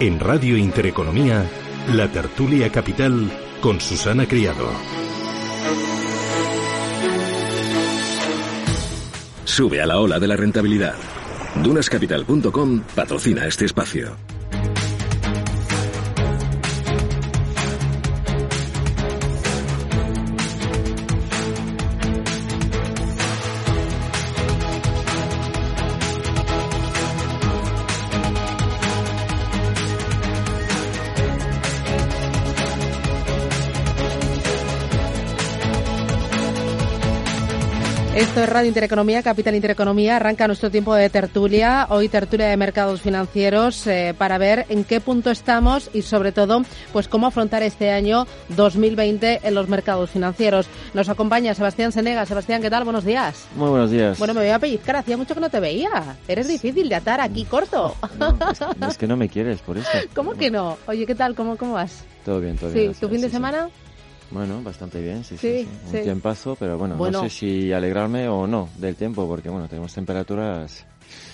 En Radio Intereconomía, la tertulia capital con Susana Criado. Sube a la ola de la rentabilidad. Dunascapital.com patrocina este espacio. Esto es Radio Intereconomía, Capital Intereconomía. Arranca nuestro tiempo de tertulia. Hoy tertulia de mercados financieros eh, para ver en qué punto estamos y sobre todo pues cómo afrontar este año 2020 en los mercados financieros. Nos acompaña Sebastián Senega. Sebastián, ¿qué tal? Buenos días. Muy buenos días. Bueno, me voy a pellizcar. Hacía mucho que no te veía. Eres difícil de atar aquí corto. No, es, es, que no me quieres por eso. ¿Cómo que no? Oye, ¿qué tal? ¿Cómo, cómo vas? Todo bien, todo sí, bien. ¿Tu fin de sí, semana? Sí. Bueno, bastante bien, sí, sí. sí, sí. Un tiempazo, pero bueno, bueno, no sé si alegrarme o no del tiempo, porque bueno, tenemos temperaturas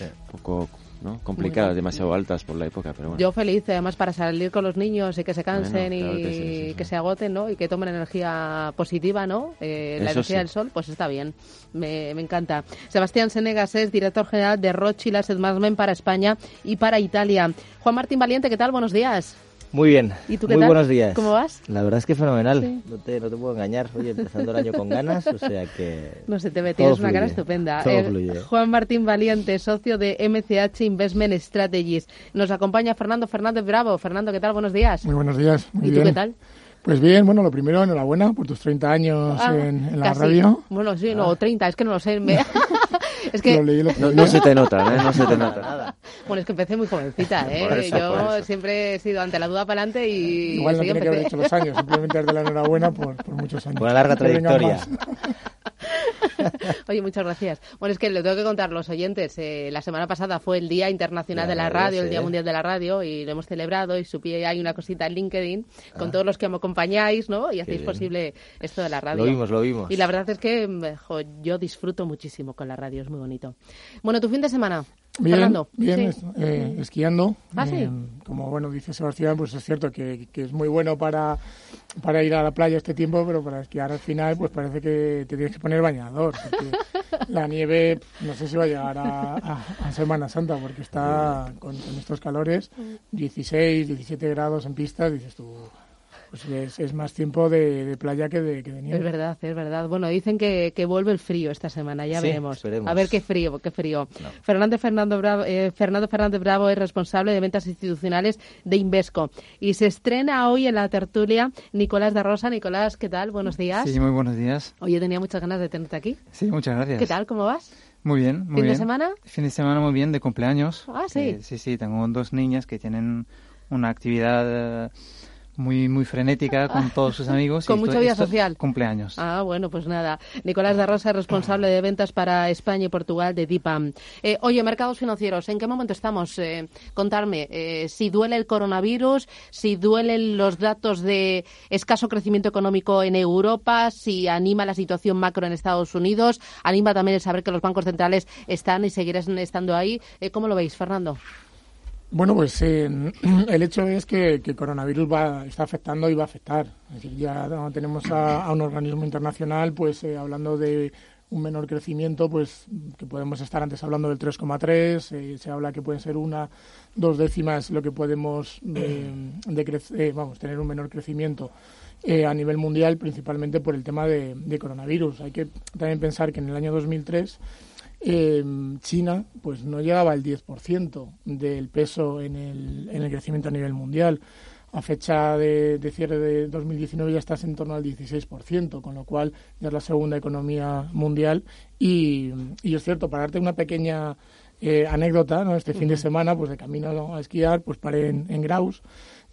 un poco ¿no? complicadas, Bueno. demasiado altas por la época, pero bueno. Yo feliz, además, para salir con los niños y que se cansen Bueno, claro y que sí, sí, sí. que se agoten, ¿no? Y que tomen energía positiva, ¿no? Eh, la Eso energía sí. del sol, pues está bien. Me, me encanta. Sebastián Senegas es director general de Rothschild Asset Management para España y para Italia. Juan Martín Valiente, ¿qué tal? Buenos días. Muy bien. ¿Y tú qué Muy tal? buenos días. ¿Cómo vas? La verdad es que fenomenal. Sí. No, te, no te puedo engañar. Oye, empezando el año con ganas, o sea que... No se te tienes una fluye, cara estupenda. todo Eh, fluye. Juan Martín Valiente, socio de MCH Investment Strategies. Nos acompaña Fernando Fernández Bravo. Fernando, ¿qué tal? Buenos días. Muy buenos días. Muy ¿Y tú bien. qué tal? Pues bien, bueno, lo primero, enhorabuena por tus 30 años Ah, en, en la radio. Bueno, sí, no, 30, es que no lo sé. me- es que Lo leí No, se te nota, ¿eh? No se te nota. Bueno, es que empecé muy jovencita, ¿eh? Eso, Yo siempre he sido ante la duda para adelante y Igual no tiene que haber empecé. hecho los años, simplemente darte la enhorabuena por, por muchos años. Por una larga trayectoria. Oye, muchas gracias. Bueno, es que le tengo que contar a los oyentes. eh, la semana pasada fue el Día Internacional Ya, de la Radio, el. Día Mundial de la Radio, y lo hemos celebrado y supí hay una cosita en LinkedIn con Ah. todos los que me acompañáis, ¿no? Y hacéis posible esto de la radio. Lo vimos, lo vimos. Y la verdad es que mm, jo, yo disfruto muchísimo con la radio, es muy bonito. Bueno, tu fin de semana, Bien, Fernando. bien, Sí. eh, esquiando. Ah, sí. Eh, como bueno dice Sebastián, pues es cierto que, que es muy bueno para, para ir a la playa este tiempo, pero para esquiar al final, pues parece que te tienes que poner bañador. La nieve, no sé si va a llegar a, a- a Semana Santa, porque está con, con estos calores, 16, 17 grados en pistas, dices tú, pues es, es más tiempo de, de playa que de, que de nieve. Es verdad, es verdad. Bueno, dicen que, que vuelve el frío esta semana, ya Sí, veremos. esperemos. A ver qué frío, qué frío. Fernando, Fernando, Bravo, eh, Fernando Fernández Bravo es responsable de ventas institucionales de Invesco. Y se estrena hoy en la tertulia Nicolás de Rosa. Nicolás, ¿qué tal? Buenos días. Sí, muy buenos días. Oye, tenía muchas ganas de tenerte aquí. Sí, muchas gracias. ¿Qué tal? ¿Cómo vas? Muy bien, muy ¿Fin de bien. semana? Fin de semana muy bien, de cumpleaños. Ah, sí. Sí, sí, tengo dos niñas que tienen una actividad eh, muy muy frenética con todos sus amigos. y Con esto- mucha vida social. Cumpleaños. Ah, bueno, pues nada. Nicolás de Rosa es responsable de ventas para España y Portugal de DIPAM. Eh, oye, mercados financieros, ¿en qué momento estamos? Eh, contarme, eh, si duele el coronavirus, si duelen los datos de escaso crecimiento económico en Europa, si anima la situación macro en Estados Unidos, anima también el saber que los bancos centrales están y seguirán estando ahí. Eh, ¿Cómo lo veis, Fernando? Bueno, pues eh, el hecho es que, que coronavirus va, está afectando y va a afectar. Es decir, ya tenemos a, un organismo internacional pues eh, hablando de un menor crecimiento, pues que podemos estar antes hablando del 3,3, eh, se habla que pueden ser una, dos décimas lo que podemos eh, eh, vamos, tener un menor crecimiento eh, a nivel mundial, principalmente por el tema de coronavirus. Hay que también pensar que en el año 2003 eh, China pues no llegaba al 10% del peso en el, en el crecimiento a nivel mundial. a fecha de, de, cierre de 2019 ya estás en torno al 16%, con lo cual ya es la segunda economía mundial. Y, y es cierto, para darte una pequeña eh, anécdota, ¿no? este fin de semana, pues de camino a esquiar, pues paré en, en Graus,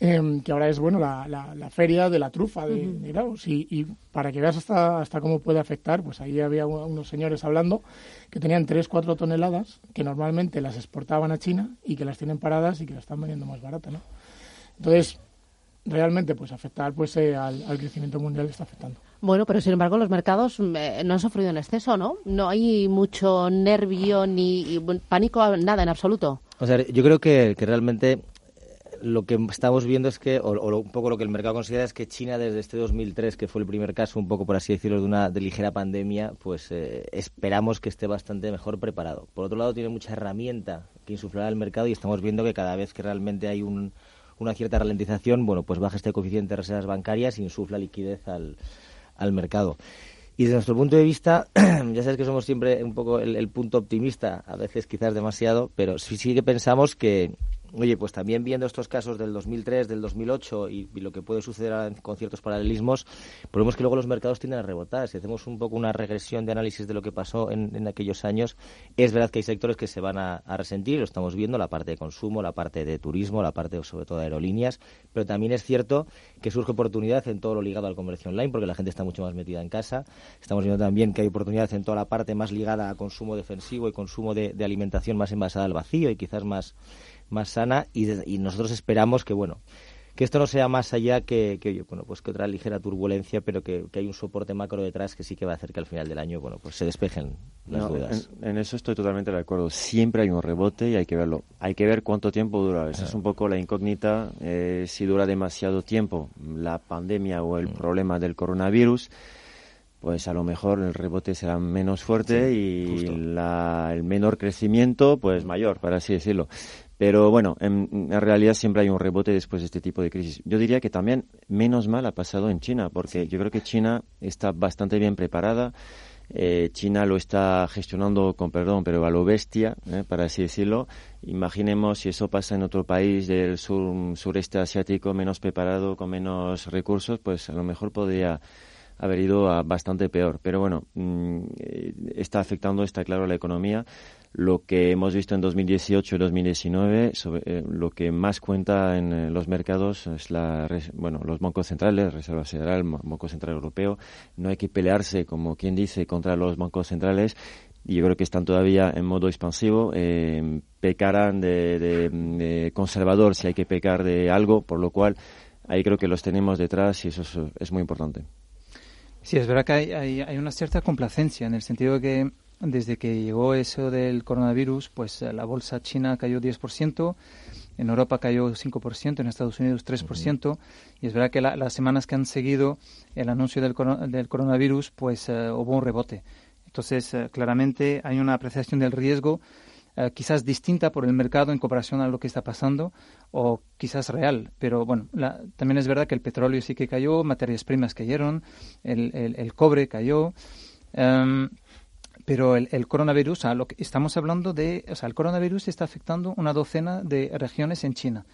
eh, que ahora es bueno la, la, la, feria de la trufa de, uh -huh. de Graus. Y, y, para que veas hasta, hasta cómo puede afectar, pues ahí había unos señores hablando que tenían 3-4 toneladas que normalmente las exportaban a China y que las tienen paradas y que las están vendiendo más baratas, ¿no? Entonces, realmente pues afectar pues eh, al, al, crecimiento mundial está afectando. Bueno, pero sin embargo los mercados eh, no han sufrido en exceso, ¿no? No hay mucho nervio ni pánico, nada en absoluto. O sea, yo creo que, que realmente lo que estamos viendo es que, o, o, un poco lo que el mercado considera es que China desde este 2003, que fue el primer caso, un poco por así decirlo, de una de ligera pandemia, pues eh, esperamos que esté bastante mejor preparado. Por otro lado, tiene mucha herramienta que insuflar al mercado y estamos viendo que cada vez que realmente hay un, una cierta ralentización, bueno, pues baja este coeficiente de reservas bancarias e insufla liquidez al, al mercado. Y desde nuestro punto de vista, ya sabes que somos siempre un poco el, el punto optimista, a veces quizás demasiado, pero sí, sí que pensamos que, Oye, pues también viendo estos casos del 2003, del 2008 y, y lo que puede suceder con ciertos paralelismos, vemos que luego los mercados tienden a rebotar. Si hacemos un poco una regresión de análisis de lo que pasó en, aquellos años, es verdad que hay sectores que se van a, resentir, lo estamos viendo, la parte de consumo, la parte de turismo, la parte sobre todo de aerolíneas, pero también es cierto que surge oportunidad en todo lo ligado al comercio online, porque la gente está mucho más metida en casa. Estamos viendo también que hay oportunidad en toda la parte más ligada a consumo defensivo y consumo de alimentación más envasada al vacío y quizás más más sana y, y, nosotros esperamos que bueno que esto no sea más allá que, que bueno pues que otra ligera turbulencia pero que, que, hay un soporte macro detrás que sí que va a hacer que al final del año bueno pues se despejen las no, dudas en, en, eso estoy totalmente de acuerdo siempre hay un rebote y hay que verlo hay que ver cuánto tiempo dura esa ah. es un poco la incógnita eh, si dura demasiado tiempo la pandemia o el mm. problema del coronavirus pues a lo mejor el rebote será menos fuerte sí, y la, el menor crecimiento pues mayor, para así decirlo. Pero bueno, en, en, realidad siempre hay un rebote después de este tipo de crisis. Yo diría que también menos mal ha pasado en China, porque yo creo que China está bastante bien preparada. Eh, China lo está gestionando con perdón, pero a lo bestia, eh, para así decirlo. Imaginemos si eso pasa en otro país del sur, sureste asiático menos preparado, con menos recursos, pues a lo mejor podría haber ido a bastante peor. Pero bueno, mmm, está afectando, está claro, la economía. Lo que hemos visto en 2018 y 2019, sobre, eh, lo que más cuenta en eh, los mercados es la, bueno, los bancos centrales, Reserva Federal, Banco Central Europeo. No hay que pelearse, como quien dice, contra los bancos centrales y yo creo que están todavía en modo expansivo, eh, pecarán de, de, de, conservador si hay que pecar de algo, por lo cual ahí creo que los tenemos detrás y eso es, es muy importante. Sí, es verdad que hay, hay, hay, una cierta complacencia en el sentido que desde que llegó eso del coronavirus, pues eh, la bolsa china cayó 10%, en Europa cayó 5%, en Estados Unidos 3%, uh -huh. y es verdad que la, las semanas que han seguido el anuncio del, del coronavirus, pues uh, hubo un rebote. Entonces, uh, claramente hay una apreciación del riesgo Uh, quizás distinta por el mercado en comparación a lo que está pasando o quizás real. Pero bueno, la, también es verdad que el petróleo sí que cayó, materias primas cayeron, el, el, el cobre cayó. Um, pero el, el, coronavirus, o sea, lo que estamos hablando de, o sea, el coronavirus está afectando una docena de regiones en China.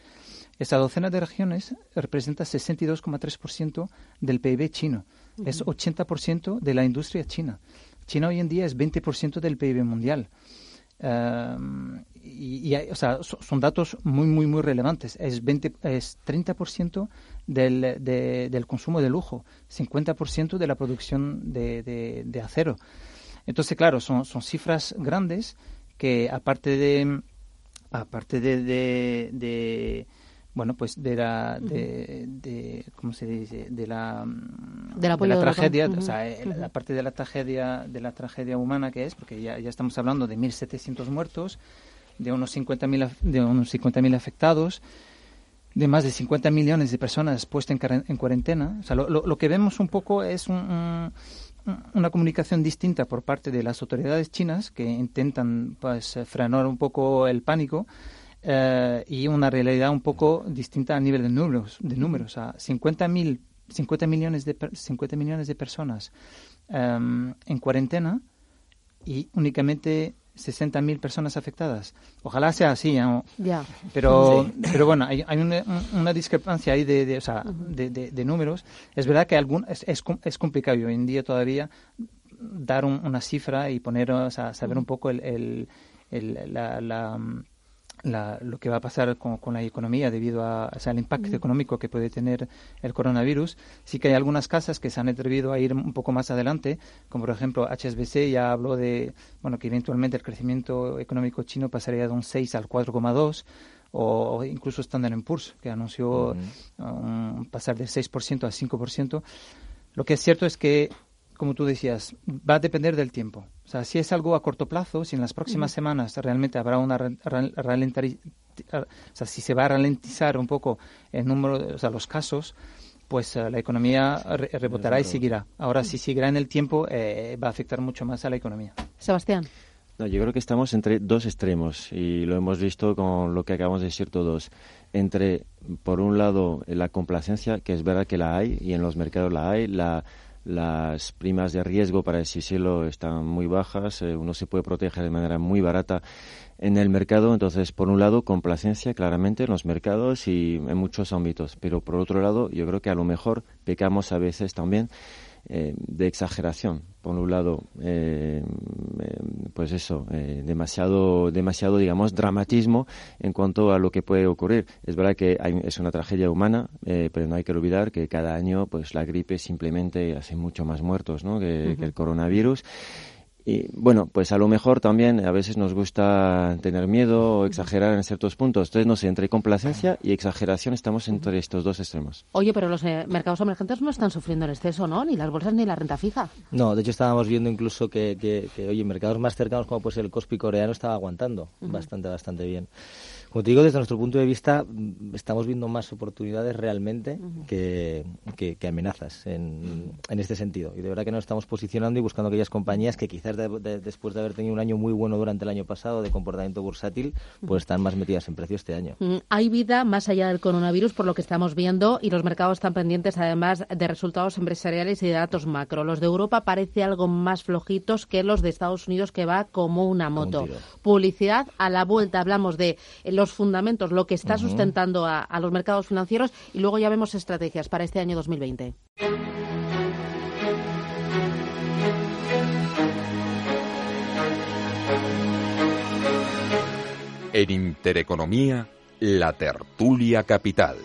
Esa docena de regiones representa 62,3% del PIB chino. Uh -huh. Es 80% de la industria china. China hoy en día es 20% del PIB mundial. Uh, y, y hay, o sea, so, son datos muy, muy, muy relevantes. Es, 20, es 30% del, de, del consumo de lujo, 50% de la producción de, de, de, acero. Entonces, claro, son, son cifras grandes que aparte de aparte de, de, de bueno pues de la de, de, cómo se dice de la de la, de la tragedia uh -huh. o sea uh -huh. la parte de la tragedia de la tragedia humana que es porque ya, ya estamos hablando de 1700 muertos de unos 50.000 de unos 50.000 afectados de más de 50 millones de personas puestas en, en cuarentena o sea lo, lo, lo, que vemos un poco es un, un una comunicación distinta por parte de las autoridades chinas que intentan pues frenar un poco el pánico eh, y una realidad un poco distinta a nivel de números. De números. A 50, mil, 50, millones, de, 50 millones de personas um, en cuarentena y únicamente 60.000 personas afectadas. Ojalá sea así, Ya. Pero, pero bueno, hay, hay una, una, discrepancia ahí de, de, o sea, de, de, números. Es verdad que algún, es, es, es, complicado hoy en día todavía dar una cifra y poner, o sea, saber un poco el, el, el la, la lo que va a pasar con, con la economía debido a, al impacto económico que puede tener el coronavirus. Sí que hay algunas casas que se han atrevido a ir un poco más adelante, como por ejemplo HSBC ya habló de bueno que eventualmente el crecimiento económico chino pasaría de un 6 al 4,2 o incluso Standard Poor's que anunció pasar del 6% al 5%. Lo que es cierto es que como tú decías, va a depender del tiempo. O sea, si es algo a corto plazo, si en las próximas semanas realmente habrá una o sea, si se va a ralentizar un poco el número, o sea, los casos, pues eh, la economía rebotará y seguirá. Ahora, si seguirá en el tiempo, eh, va a afectar mucho más a la economía. Sebastián. No, yo creo que estamos entre dos extremos y lo hemos visto con lo que acabamos de decir todos. Entre, por un lado, la complacencia, que es verdad que la hay y en los mercados la hay, la las primas de riesgo para el cielo están muy bajas, eh, uno se puede proteger de manera muy barata en el mercado. Entonces, por un lado, complacencia claramente en los mercados y en muchos ámbitos, pero por otro lado, yo creo que a lo mejor pecamos a veces también eh, de exageración. Por un lado, eh, eh, pues eso, demasiado, demasiado, digamos, dramatismo en cuanto a lo que puede ocurrir. Es verdad que es una tragedia humana, pero no hay que olvidar que cada año, pues la gripe simplemente hace mucho más muertos, ¿no? que el coronavirus. Y bueno, pues a lo mejor también a veces nos gusta tener miedo o exagerar en ciertos puntos. Entonces, no sé, entre complacencia y exageración estamos entre estos dos extremos. Oye, pero los eh, mercados emergentes no están sufriendo en exceso, ¿no? Ni las bolsas ni la renta fija. No, de hecho estábamos viendo incluso que, que, oye, mercados más cercanos como pues el Cospi coreano estaba aguantando bastante, bastante bien. Como te digo, desde nuestro punto de vista, mm, estamos viendo más oportunidades realmente que, que, amenazas en, en, este sentido. Y de verdad que nos estamos posicionando y buscando aquellas compañías que quizás después de haber tenido un año muy bueno durante el año pasado de comportamiento bursátil, pues están más metidas en precio este año. Hay vida más allá del coronavirus, por lo que estamos viendo, y los mercados están pendientes además de resultados empresariales y de datos macro. Los de Europa parece algo más flojitos que los de Estados Unidos, que va como una moto. Publicidad a la vuelta. Hablamos de los fundamentos, lo que está sustentando a, los mercados financieros y luego ya vemos estrategias para este año 2020. En Intereconomía, la tertulia capital.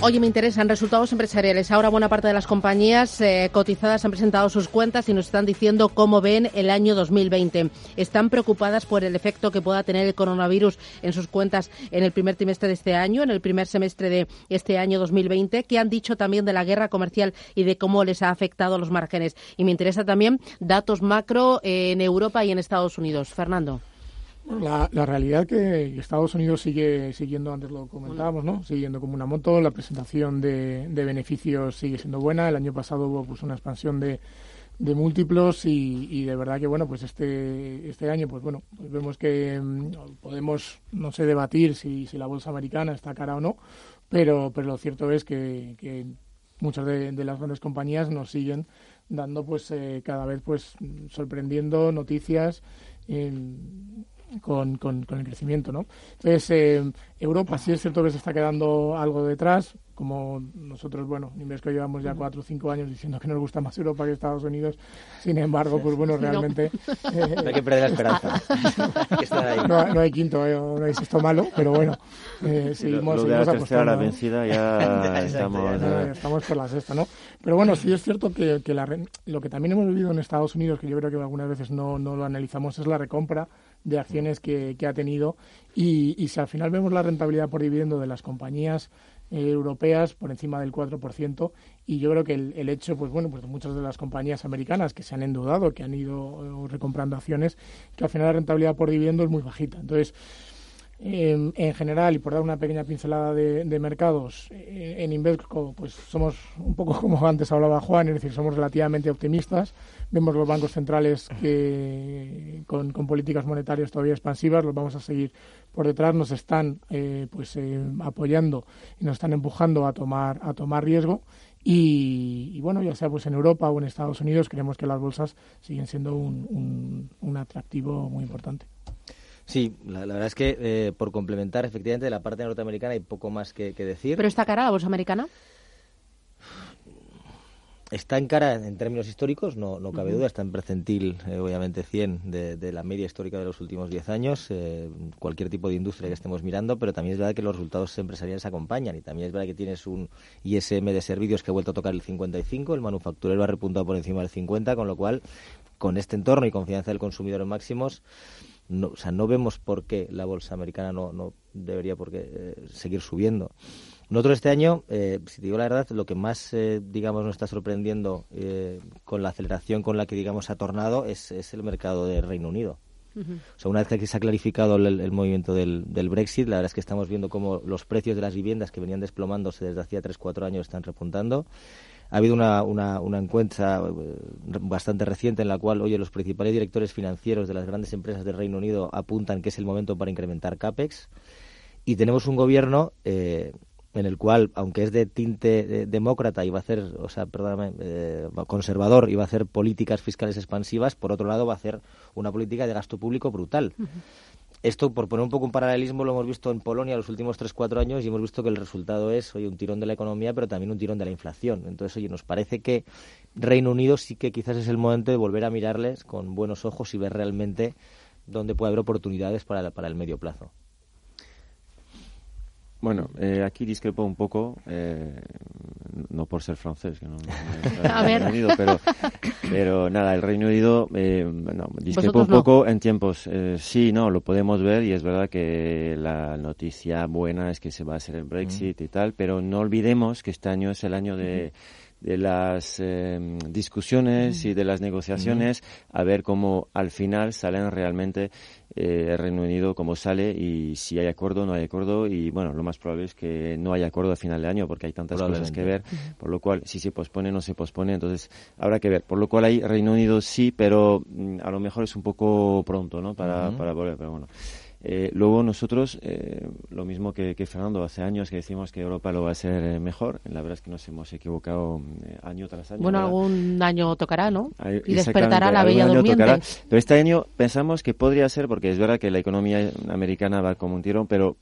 Oye, me interesan resultados empresariales. Ahora buena parte de las compañías eh, cotizadas han presentado sus cuentas y nos están diciendo cómo ven el año 2020. Están preocupadas por el efecto que pueda tener el coronavirus en sus cuentas en el primer trimestre de este año, en el primer semestre de este año 2020. ¿Qué han dicho también de la guerra comercial y de cómo les ha afectado los márgenes? Y me interesa también datos macro en Europa y en Estados Unidos. Fernando. La, la realidad que Estados Unidos sigue siguiendo, antes lo comentábamos, ¿no? Siguiendo como una moto, la presentación de, de beneficios sigue siendo buena. El año pasado hubo pues una expansión de, de múltiplos y, y, de verdad que bueno pues este este año pues bueno pues vemos que mm, podemos no sé debatir si, si la bolsa americana está cara o no pero pero lo cierto es que, que muchas de, las grandes compañías nos siguen dando pues eh, cada vez pues sorprendiendo noticias con, con, con, el crecimiento, ¿no? Entonces, eh, Europa sí es cierto que se está quedando algo detrás, como nosotros, bueno, que llevamos ya cuatro o cinco años diciendo que nos gusta más Europa que Estados Unidos, sin embargo, pues bueno, realmente... Eh, no hay que perder la esperanza. no, hay quinto, eh, no hay sexto malo, pero bueno, eh, seguimos, lo, seguimos la tercera, la vencida, ya estamos... estamos por la sexta, ¿no? Pero bueno, sí es cierto que, que la, lo que también hemos vivido en Estados Unidos, que yo creo que algunas veces no, no lo analizamos, es la recompra de acciones que, ha tenido y, y, si al final vemos la rentabilidad por dividendo de las compañías eh, europeas por encima del 4% y yo creo que el, el, hecho, pues bueno, pues de muchas de las compañías americanas que se han endeudado, que han ido eh, recomprando acciones, que al final la rentabilidad por dividendo es muy bajita. Entonces, en general, y por dar una pequeña pincelada de, mercados, eh, en Invesco pues somos un poco como antes hablaba Juan, es decir, somos relativamente optimistas. Vemos los bancos centrales que con, políticas monetarias todavía expansivas, los vamos a seguir por detrás, nos están eh, pues eh, apoyando y nos están empujando a tomar a tomar riesgo. Y, bueno, ya sea pues en Europa o en Estados Unidos, creemos que las bolsas siguen siendo un, un atractivo muy importante. Sí, la, verdad es que eh, por complementar, efectivamente, de la parte norteamericana hay poco más que, decir. ¿Pero está cara la bolsa americana? Está en cara en términos históricos, no, no cabe duda, está en percentil, eh, obviamente, 100 de, la media histórica de los últimos 10 años, eh, cualquier tipo de industria que estemos mirando, pero también es verdad que los resultados empresariales acompañan y también es verdad que tienes un ISM de servicios que ha vuelto a tocar el 55, el manufacturero ha repuntado por encima del 50, con lo cual, con este entorno y confianza del consumidor en máximos, no, o sea, no vemos por qué la bolsa americana no, no debería por qué, eh, seguir subiendo. Nosotros este año, eh, si te digo la verdad, lo que más, eh, digamos, nos está sorprendiendo con la aceleración con la que, digamos, ha tornado es, es el mercado del Reino Unido. O sea, una vez que se ha clarificado el, movimiento del, del, Brexit, la verdad es que estamos viendo cómo los precios de las viviendas que venían desplomándose desde hacía 3-4 años están repuntando. Ha habido una, una, una encuesta eh, bastante reciente en la cual, oye, los principales directores financieros de las grandes empresas del Reino Unido apuntan que es el momento para incrementar CAPEX. Y tenemos un gobierno eh, en el cual, aunque es de tinte demócrata y va a hacer, o sea, perdóname, eh, conservador y va a hacer políticas fiscales expansivas, por otro lado va a hacer una política de gasto público brutal esto, por poner un poco un paralelismo, lo hemos visto en Polonia los últimos 3-4 años y hemos visto que el resultado es, oye, un tirón de la economía, pero también un tirón de la inflación. Entonces, oye, nos parece que Reino Unido sí que quizás es el momento de volver a mirarles con buenos ojos y ver realmente dónde puede haber oportunidades para, para el medio plazo. Bueno, eh, aquí discrepo un poco, eh, no por ser francés, que no, a ver. Unido, pero, pero nada, el Reino Unido, eh, no, discrepo un poco en tiempos. Eh, sí, no, lo podemos ver y es verdad que la noticia buena es que se va a hacer el Brexit y tal, pero no olvidemos que este año es el año de de las em, discusiones y de las negociaciones a ver cómo al final salen realmente eh, el Reino Unido como sale y si hay acuerdo no hay acuerdo. Y bueno lo más probable es que no haya acuerdo a final de año porque hay tantas cosas que ver por lo cual si se pospone no se pospone entonces habrá que ver. Por lo cual hay Reino Unido sí pero mm, a lo mejor es un poco pronto no para, para volver pero bueno eh, luego nosotros, eh, lo mismo que, Fernando, hace años que decimos que Europa lo va a hacer eh, mejor. La verdad es que nos hemos equivocado año tras año. Bueno, algún año tocará, ¿no? y despertará la bella durmiente. Pero este año pensamos que podría ser, porque es verdad que la economía americana va como un tirón, pero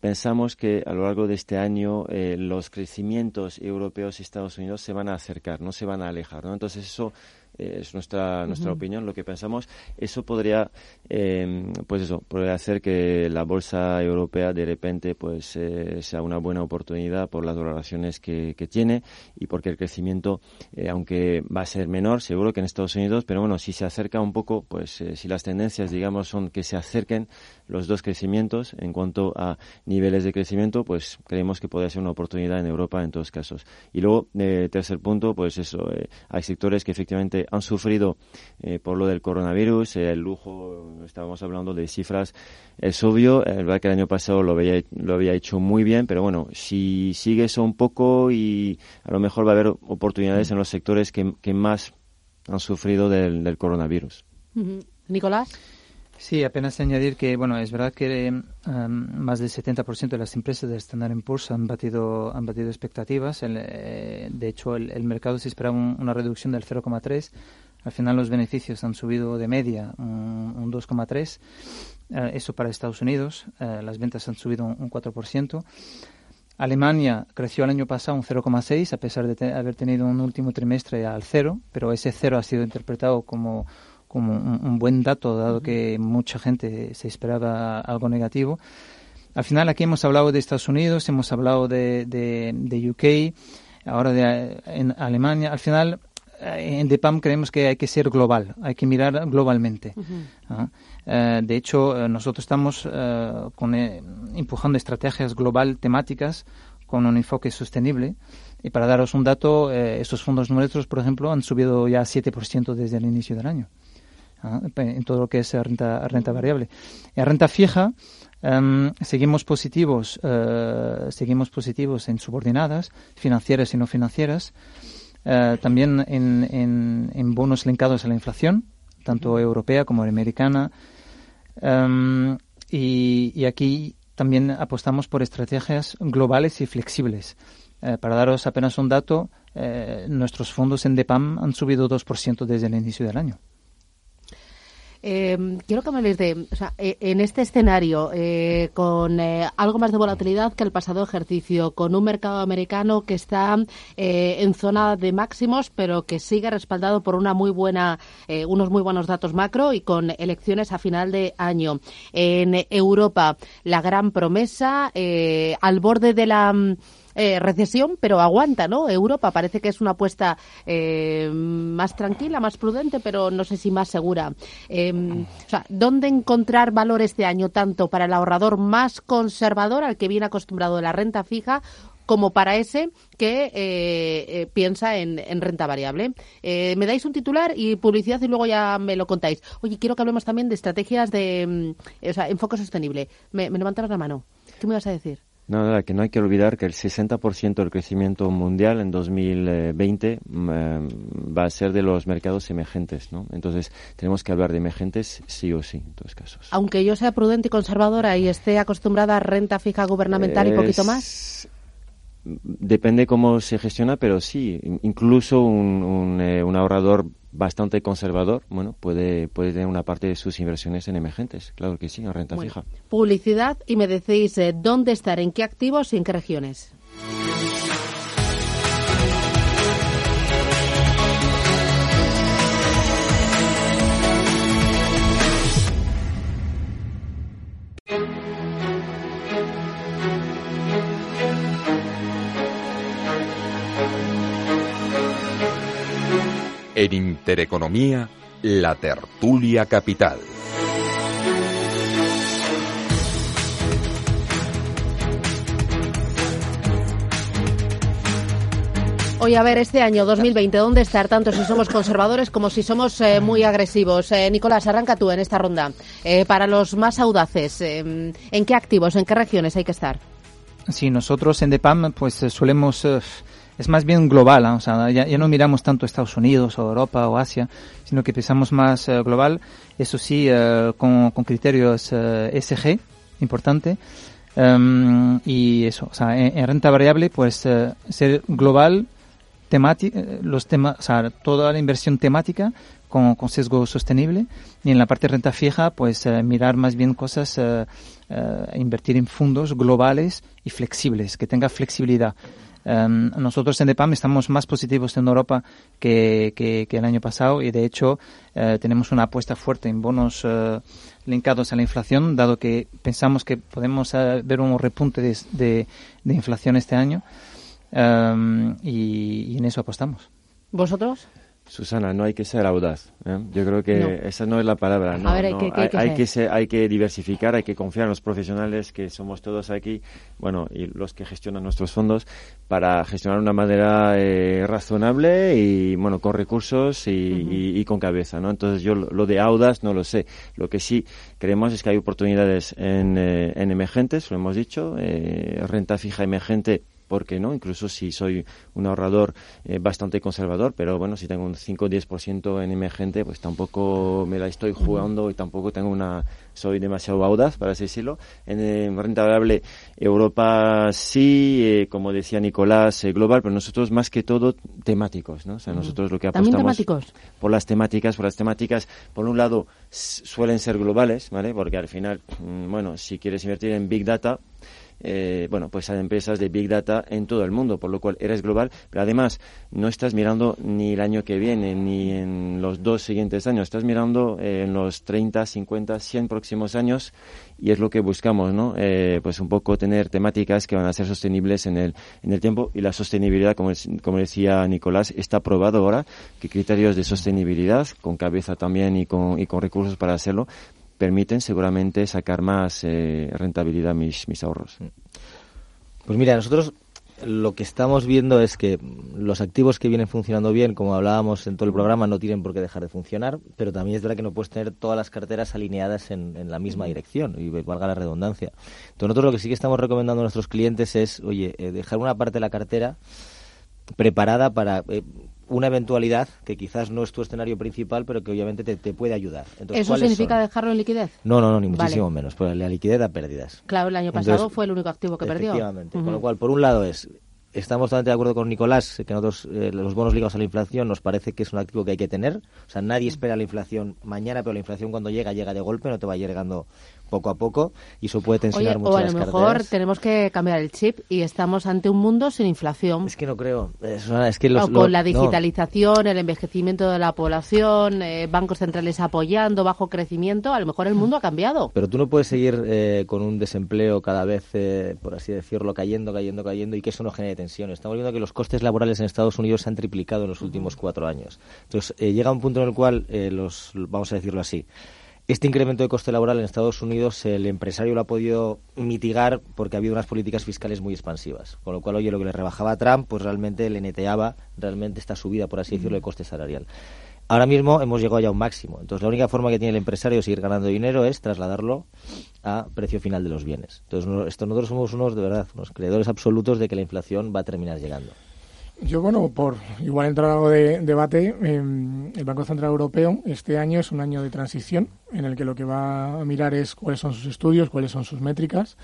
pensamos que a lo largo de este año los crecimientos europeos y Estados Unidos se van a acercar, no se van a alejar. ¿no? Entonces eso es nuestra nuestra opinión, lo que pensamos. Eso podría, eh, pues eso, podría hacer que la bolsa europea de repente pues eh, sea una buena oportunidad por las valoraciones que, que tiene y porque el crecimiento, eh, aunque va a ser menor, seguro que en Estados Unidos, pero bueno, si se acerca un poco, pues si las tendencias, digamos, son que se acerquen los dos crecimientos en cuanto a niveles de crecimiento, pues creemos que podría ser una oportunidad en Europa en todos casos. Y luego, tercer punto, pues eso, hay sectores que efectivamente han sufrido eh, por lo del coronavirus, el lujo, estábamos hablando de cifras, es obvio, es verdad que el año pasado lo había, lo había hecho muy bien, pero bueno, si sigue eso un poco y a lo mejor va a haber oportunidades en los sectores que, más han sufrido del, coronavirus. Nicolás. Sí, apenas añadir que, bueno, es verdad que em, más del 70% de las empresas de Standard Poor's han batido, han batido expectativas. Eh, de hecho, el, mercado se esperaba una reducción del 0,3. Al final los beneficios han subido de media un, 2,3. Eh, eso para Estados Unidos. Eh, las ventas han subido un, 4%. Alemania creció el año pasado un 0,6 a pesar de haber tenido un último trimestre al cero, pero ese cero ha sido interpretado como como un, buen dato, dado que mucha gente se esperaba algo negativo. Al final aquí hemos hablado de Estados Unidos, hemos hablado de, de, UK, ahora de en Alemania. Al final eh, en DEPAM creemos que hay que ser global, hay que mirar globalmente. ¿ah? Eh, de hecho, eh, nosotros estamos con, empujando estrategias global temáticas con un enfoque sostenible. Y para daros un dato, estos fondos nuestros, por ejemplo, han subido ya 7% desde el inicio del año. En todo lo que es renta, renta variable. En renta fija, em, seguimos positivos, eh, seguimos positivos en subordinadas, financieras y no financieras, eh, también en, en, bonos linkados a la inflación, tanto europea como americana. Em, y, aquí también apostamos por estrategias globales y flexibles. Eh, para daros apenas un dato, nuestros fondos en DEPAM han subido 2% desde el inicio del año. Eh, quiero que me hables de, o sea, eh, en este escenario, eh, con eh, algo más de volatilidad que el pasado ejercicio, con un mercado americano que está en zona de máximos, pero que sigue respaldado por una muy buena, unos muy buenos datos macro y con elecciones a final de año. En Europa, la gran promesa, al borde de la eh, recesión, pero aguanta, ¿no? Europa parece que es una apuesta eh, más tranquila, más prudente, pero no sé si más segura. Em, o sea, ¿dónde encontrar valor este año tanto para el ahorrador más conservador, al que viene acostumbrado de la renta fija, como para ese que eh, piensa en, renta variable. me dais un titular y publicidad y luego ya me lo contáis. Oye, quiero que hablemos también de estrategias de mm, o sea, enfoque sostenible. Me, me la mano. ¿Qué me vas a decir? No, que no hay que olvidar que el 60% del crecimiento mundial en 2020 mm, eh, va a ser de los mercados emergentes, ¿no? Entonces, tenemos que hablar de emergentes sí o sí, en todos casos. Aunque yo sea prudente y conservadora y esté acostumbrada a renta fija gubernamental y poquito más. Depende cómo se gestiona, pero sí, incluso un, un, eh, un ahorrador bastante conservador, bueno, puede, puede tener una parte de sus inversiones en emergentes, claro que sí, en renta fija. Publicidad y me decís eh, dónde estar, en qué activos y en qué regiones. En Intereconomía, la tertulia capital. Oye, a ver, este año 2020, ¿dónde estar? Tanto si somos conservadores como si somos eh, muy agresivos. Eh, Nicolás, arranca tú en esta ronda. Eh, para los más audaces, ¿en qué activos, en qué regiones hay que estar? Sí, nosotros en DEPAM pues solemos es más bien global, ¿eh? o sea, ya, no miramos tanto Estados Unidos o Europa o Asia, sino que pensamos más eh, global, eso sí, eh, con, con, criterios SG, importante, em, y eso, o sea, en, renta variable, pues ser global, los temas, o sea, toda la inversión temática con, con, sesgo sostenible, y en la parte de renta fija, pues mirar más bien cosas, invertir en fondos globales y flexibles, que tenga flexibilidad. Em, nosotros en DEPAM estamos más positivos en Europa que, que, el año pasado y de hecho eh, tenemos una apuesta fuerte en bonos eh, linkados a la inflación, dado que pensamos que podemos eh, ver un repunte de, de, inflación este año y, y en eso apostamos. ¿Vosotros? Susana, no hay que ser audaz. ¿eh? Yo creo que esa no es la palabra. No, hay, que, hay, que diversificar, hay que confiar en los profesionales que somos todos aquí, bueno, y los que gestionan nuestros fondos, para gestionar de una manera eh, razonable y, bueno, con recursos y, con cabeza, ¿no? Entonces yo lo de audaz no lo sé. Lo que sí creemos es que hay oportunidades en, eh, en emergentes, lo hemos dicho, renta fija emergente ¿por qué no? Incluso si soy un ahorrador eh, bastante conservador, pero bueno, si tengo un 5 o 10% en emergente, pues tampoco me la estoy jugando y tampoco tengo una soy demasiado audaz, para así decirlo. En, eh, renta variable, Europa sí, eh, como decía Nicolás, global, pero nosotros más que todo temáticos, ¿no? O sea, nosotros lo que apostamos... temáticos? Por las temáticas, por las temáticas, por un lado, suelen ser globales, ¿vale? Porque al final, mm, bueno, si quieres invertir en Big Data, eh, bueno, pues hay empresas de Big Data en todo el mundo, por lo cual eres global, pero además no estás mirando ni el año que viene, ni en los dos siguientes años, estás mirando eh, en los 30, 50, 100 próximos años y es lo que buscamos, ¿no? Eh, pues un poco tener temáticas que van a ser sostenibles en el, en el tiempo y la sostenibilidad, como, como decía Nicolás, está probado ahora que criterios de sostenibilidad, con cabeza también y con, y con recursos para hacerlo, permiten seguramente sacar más eh, rentabilidad mis, mis ahorros. Pues mira, nosotros lo que estamos viendo es que los activos que vienen funcionando bien, como hablábamos en todo el programa, no tienen por qué dejar de funcionar, pero también es verdad que no puedes tener todas las carteras alineadas en, la misma dirección, y valga la redundancia. Entonces, nosotros lo que sí que estamos recomendando a nuestros clientes es, oye, eh, dejar una parte de la cartera preparada para eh, una eventualidad que quizás no es tu escenario principal, pero que obviamente te, puede ayudar. ¿Eso significa dejarlo en liquidez? No, no, no, ni muchísimo menos. Pues la liquidez da pérdidas. Claro, el año pasado fue el único activo que perdió. Efectivamente. Con lo cual, por un lado es estamos totalmente de acuerdo con Nicolás que nosotros eh, los bonos ligados a la inflación nos parece que es un activo que hay que tener. O sea, nadie espera la inflación mañana, pero la inflación cuando llega, llega de golpe, no te va llegando poco a poco y eso puede tensionar mucho o a lo mejor tenemos que cambiar el chip y estamos ante un mundo sin inflación. Es que no creo. Es, que los, o con la digitalización, el envejecimiento de la población, eh, bancos centrales apoyando, bajo crecimiento, a lo mejor el mundo ha cambiado. Pero tú no puedes seguir eh, con un desempleo cada vez, eh, por así decirlo, cayendo, cayendo, cayendo y que eso no genere tensión. Estamos viendo que los costes laborales en Estados Unidos se han triplicado en los últimos cuatro años. Entonces, llega un punto en el cual los, vamos a decirlo así, este incremento de coste laboral en Estados Unidos el empresario lo ha podido mitigar porque ha habido unas políticas fiscales muy expansivas. Con lo cual, oye, lo que le rebajaba a Trump, pues realmente le neteaba realmente esta subida, por así decirlo, de coste salarial. Ahora mismo hemos llegado ya a un máximo. Entonces, la única forma que tiene el empresario de seguir ganando dinero es trasladarlo a precio final de los bienes. Entonces, esto, nosotros somos unos, de verdad, unos creedores absolutos de que la inflación va a terminar llegando. Yo, bueno, por igual entrar algo de debate, em, el Banco Central Europeo este año es un año de transición en el que lo que va a mirar es cuáles son sus estudios, cuáles son sus métricas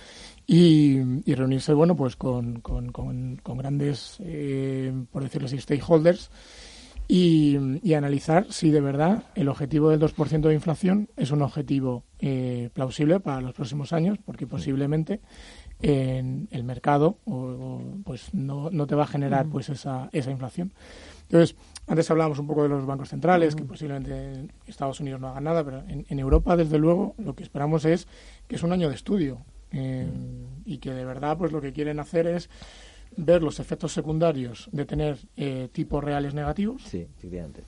y, reunirse, bueno, pues con, con, grandes, eh, por decirlo así, stakeholders y, analizar si de verdad el objetivo del 2% de inflación es un objetivo eh, plausible para los próximos años, porque posiblemente en el mercado o, pues no, no, te va a generar pues esa, esa inflación. Entonces, antes hablábamos un poco de los bancos centrales, que posiblemente Estados Unidos no haga nada, pero en, Europa, desde luego, lo que esperamos es que es un año de estudio eh, y que de verdad pues lo que quieren hacer es ver los efectos secundarios de tener eh, tipos reales negativos. Sí, efectivamente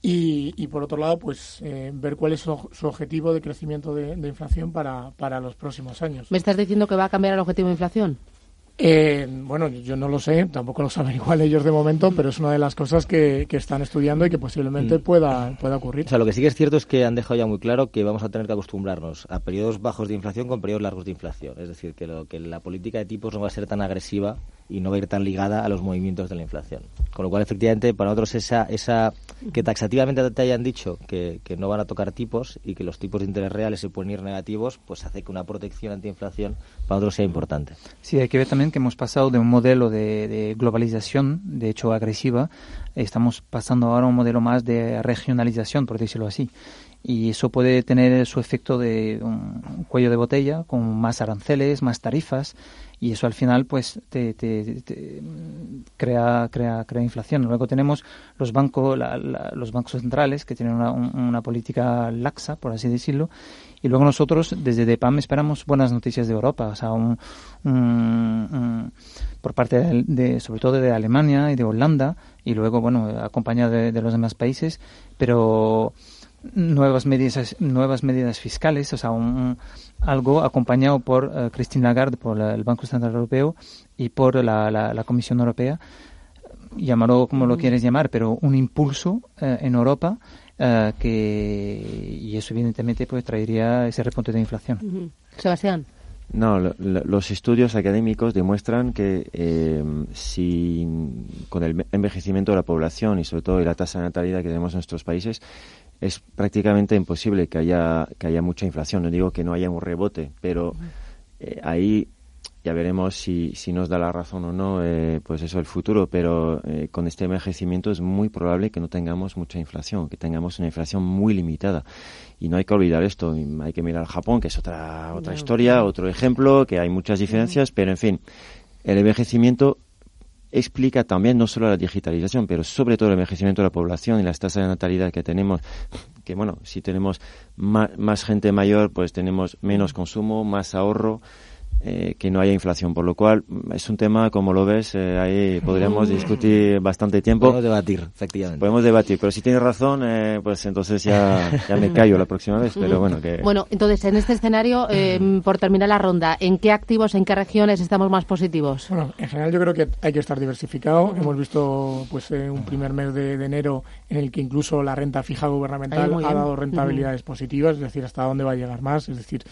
y, por otro lado, pues eh, ver cuál es su, objetivo de crecimiento de, de inflación para, para, los próximos años. ¿Me estás diciendo que va a cambiar el objetivo de inflación? Eh, bueno, yo no lo sé, tampoco lo saben igual ellos de momento, pero es una de las cosas que, que están estudiando y que posiblemente mm. pueda, pueda ocurrir. O sea, lo que sí que es cierto es que han dejado ya muy claro que vamos a tener que acostumbrarnos a periodos bajos de inflación con periodos largos de inflación. Es decir, que, lo, que la política de tipos no va a ser tan agresiva y no va a ir tan ligada a los movimientos de la inflación. Con lo cual, efectivamente, para nosotros esa, esa que taxativamente te hayan dicho que, no van a tocar tipos y que los tipos de interés reales se pueden ir negativos, pues hace que una protección antiinflación para nosotros sea importante. Sí, hay que ver también que hemos pasado de un modelo de, de globalización, de hecho agresiva, estamos pasando ahora a un modelo más de regionalización, por decirlo así y eso puede tener su efecto de un cuello de botella con más aranceles, más tarifas y eso al final pues te, crea, crea, crea inflación. Luego tenemos los bancos, los bancos centrales que tienen una, política laxa, por así decirlo, y luego nosotros desde DEPAM esperamos buenas noticias de Europa, o sea, un, por parte de, sobre todo de Alemania y de Holanda y luego bueno acompañado de, de los demás países, pero nuevas medidas nuevas medidas fiscales, o sea, un, algo acompañado por uh, Christine Lagarde, por el Banco Central Europeo y por la, la, Comisión Europea, llamarlo como lo quieres llamar, pero un impulso eh, en Europa uh, que y eso evidentemente pues traería ese repunte de inflación. Sebastián. No, los estudios académicos demuestran que eh, si con el envejecimiento de la población y sobre todo la tasa de natalidad que tenemos en nuestros países, es prácticamente imposible que haya, que haya mucha inflación. No digo que no haya un rebote, pero eh, ahí ya veremos si, si nos da la razón o no, eh, pues eso, el futuro. Pero eh, con este envejecimiento es muy probable que no tengamos mucha inflación, que tengamos una inflación muy limitada. Y no hay que olvidar esto. Hay que mirar al Japón, que es otra, otra historia, otro ejemplo, que hay muchas diferencias, pero en fin, el envejecimiento explica también no solo la digitalización, pero sobre todo el envejecimiento de la población y las tasas de natalidad que tenemos, que bueno, si tenemos más, gente mayor, pues tenemos menos consumo, más ahorro eh, que no haya inflación, por lo cual mm, es un tema, como lo ves, eh, ahí podríamos discutir bastante tiempo. Podemos debatir, efectivamente. Podemos debatir, pero si tienes razón, eh, pues entonces ya, ya me callo la próxima vez, pero bueno que... Bueno, entonces, en este escenario, eh, por terminar la ronda, ¿en qué activos, en qué regiones estamos más positivos? Bueno, en general yo creo que hay que estar diversificado. Hemos visto pues eh, un primer mes de, de enero en el que incluso la renta fija gubernamental ha dado rentabilidades positivas, es decir, hasta dónde va a llegar más. Es decir,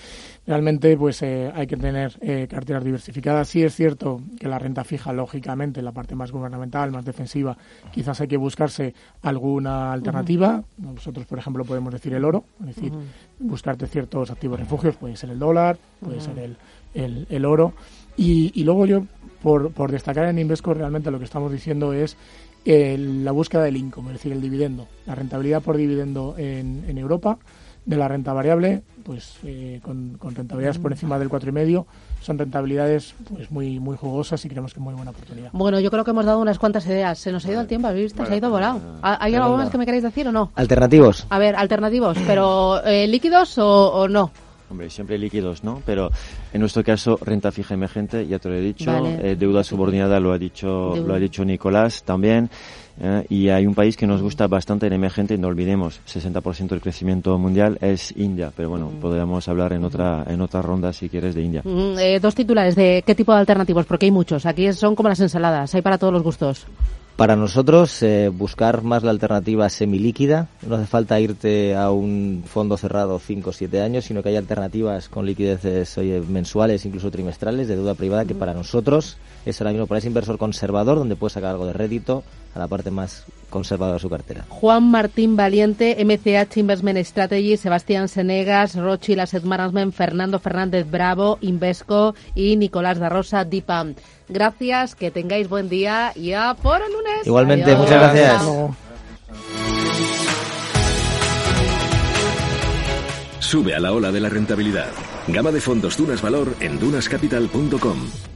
realmente pues eh, hay que tener eh, carteras diversificadas. Sí es cierto que la renta fija, lógicamente, la parte más gubernamental, más defensiva, quizás hay que buscarse alguna alternativa. Nosotros, por ejemplo, podemos decir el oro, es decir, buscarte ciertos activos refugios, puede ser el dólar, puede ser el, el, el oro. Y, y luego yo, por, por destacar en Invesco, realmente lo que estamos diciendo es eh, la búsqueda del income, es decir, el dividendo, la rentabilidad por dividendo en, en Europa de la renta variable, pues eh, con, con rentabilidades por encima del 4,5, son rentabilidades pues muy muy jugosas y creemos que muy buena oportunidad. Bueno, yo creo que hemos dado unas cuantas ideas. Se nos ha ido el tiempo, ¿habéis visto? Se ha ido volado. ¿Hay algo más que me queréis decir o no? Alternativos. A ver, alternativos, pero eh, líquidos o, o no. Hombre, siempre líquidos, ¿no? Pero en nuestro caso, renta fija emergente, ya te lo he dicho, Vale. eh, deuda subordinada lo ha dicho, Deuda. lo ha dicho Nicolás también. Eh, y hay un país que nos gusta bastante en emergente, no olvidemos, 60% del crecimiento mundial es India, pero bueno, podríamos hablar en otra en otra ronda si quieres de India. Mm, eh, dos titulares de qué tipo de alternativos, porque hay muchos. Aquí son como las ensaladas, hay para todos los gustos. Para nosotros, eh, buscar más la alternativa semilíquida. No hace falta irte a un fondo cerrado 5 o 7 años, sino que hay alternativas con liquideces oye, mensuales, incluso trimestrales, de deuda privada, que para nosotros es ahora mismo para ese inversor conservador, donde puede sacar algo de rédito a la parte más conservadora de su cartera. Juan Martín Valiente, MCH Investment Strategy, Sebastián Senegas, Rothschild Asset Management, Fernando Fernández Bravo, Invesco y Nicolás da Rosa, Dipam. Gracias, que tengáis buen día y a por el lunes. Igualmente, Adiós. muchas gracias. Sube a la ola de la rentabilidad. Gama de fondos Dunas Valor en dunascapital.com.